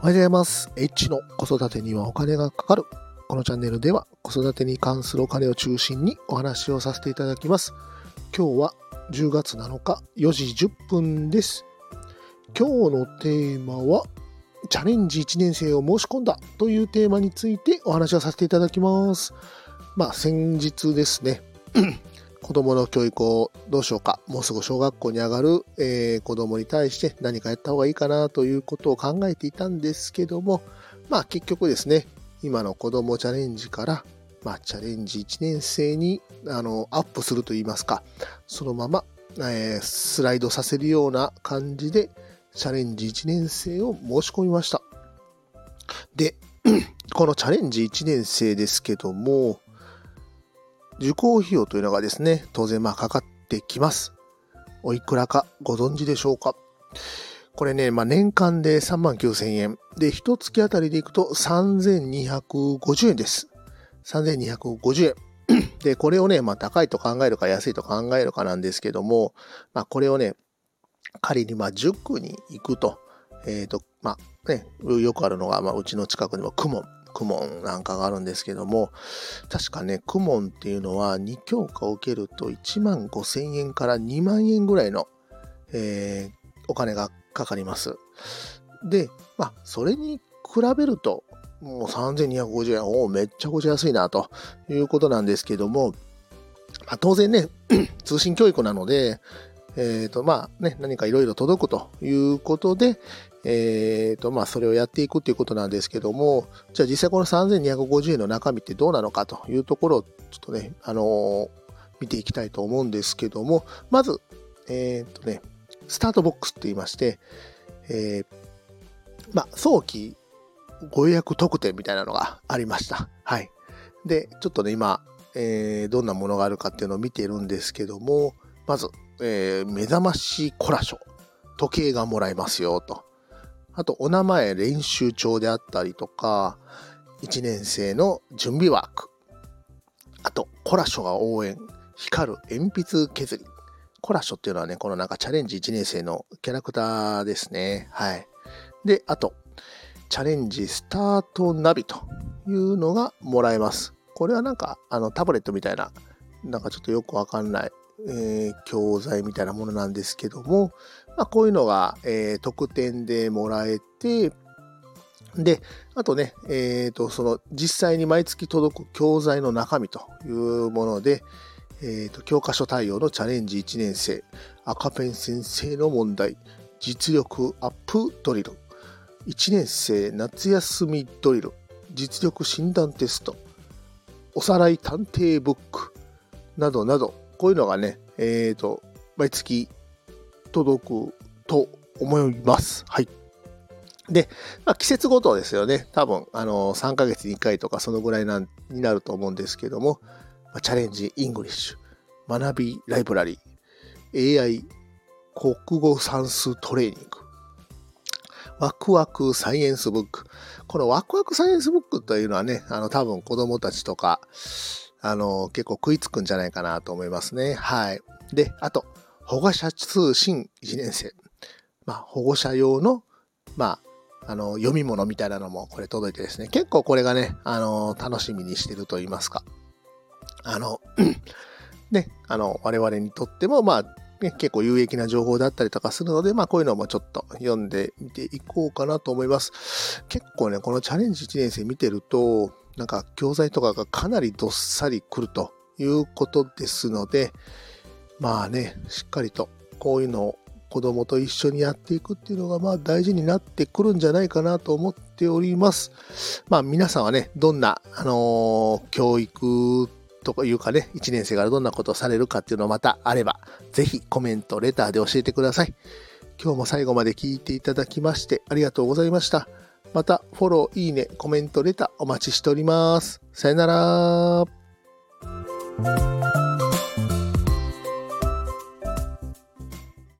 おはようございます。H の子育てにはお金がかかる。このチャンネルでは子育てに関するお金を中心にお話をさせていただきます。今日は10月7日4時10分です。今日のテーマはチャレンジ1年生を申し込んだというテーマについてお話をさせていただきます。まあ先日ですね、子供の教育をどうしようか、もうすぐ小学校に上がる、えー子供に対して何かやった方がいいかなということを考えていたんですけども、まあ結局ですね、今の子供チャレンジから、まあチャレンジ1年生にあのアップするといいますか、そのまま、えースライドさせるような感じで、チャレンジ1年生を申し込みました。で、このチャレンジ1年生ですけども、受講費用というのがですね、当然まあかかってきます。おいくらかご存知でしょうか？これね、まあ年間で3万9千円。で、一月あたりでいくと3250円です。3250円。で、これをね、まあ高いと考えるか安いと考えるかなんですけども、まあこれをね、仮にまあ塾に行くと、えっ、と、まあね、よくあるのが、まあうちの近くにもクモクモンなんかがあるんですけども、確かね、クモンっていうのは2教科を受けると1万5千円から2万円ぐらいの、えーお金がかかります。で、まあ、それに比べると、もう3250円、おお、めっちゃくちゃ安いな、ということなんですけども、まあ、当然ね、通信教育なので、えっ、と、まあね、何かいろいろ届くということで、えっ、と、まあ、それをやっていくっていうことなんですけども、じゃあ実際この3250円の中身ってどうなのかというところを、ちょっとね、あのー見ていきたいと思うんですけども、まず、えっ、とね、スタートボックスって言いまして、えまあ、早期ご予約特典みたいなのがありました。はい。で、ちょっとね、今、えーどんなものがあるかっていうのを見ているんですけども、まず、えー目覚ましコラショ、時計がもらえますよ、と。あと、お名前練習帳であったりとか、1年生の準備ワーク。あと、コラショが応援、光る鉛筆削り。コラショっていうのはね、このなんかチャレンジ1年生のキャラクターですね。はい。で、あと、チャレンジスタートナビというのがもらえます。これはなんか、あの、タブレットみたいな、なんかちょっとよくわかんない、えー教材みたいなものなんですけども、まあ、こういうのが、えー特典でもらえて、で、あとね、えっ、と、その、実際に毎月届く教材の中身というもので、えーと、教科書対応のチャレンジ1年生、赤ペン先生の問題、実力アップドリル、1年生夏休みドリル、実力診断テスト、おさらい探偵ブック、などなど、こういうのがね、えーと、毎月届くと思います。はい。で、まあ、季節ごとですよね。多分、あの、3ヶ月に1回とかそのぐらいなになると思うんですけども、チャレンジイングリッシュ、学びライブラリー、AI 国語算数トレーニング、ワクワクサイエンスブック。このワクワクサイエンスブックというのはね、あの多分子供たちとか、あの結構食いつくんじゃないかなと思いますね。はい。で、あと、保護者通信1年生。まあ、保護者用の、まあ、あの、読み物みたいなのもこれ届いてですね、結構これがね、あの、楽しみにしてると言いますか。あの、ね、あの、我々にとっても、まあ、ね、結構有益な情報だったりとかするので、まあ、こういうのもちょっと読んでみていこうかなと思います。結構ね、このチャレンジ1年生見てると、なんか教材とかがかなりどっさり来るということですので、まあね、しっかりとこういうのを子供と一緒にやっていくっていうのがまあ大事になってくるんじゃないかなと思っております。まあ皆さんはね、どんな、あのー教育とかいうかね、1年生からどんなことをされるかっていうのをまたあれば、ぜひコメント、レターで教えてください。今日も最後まで聞いていただきましてありがとうございました。またフォロー、いいね、コメント、レターお待ちしております。さよなら。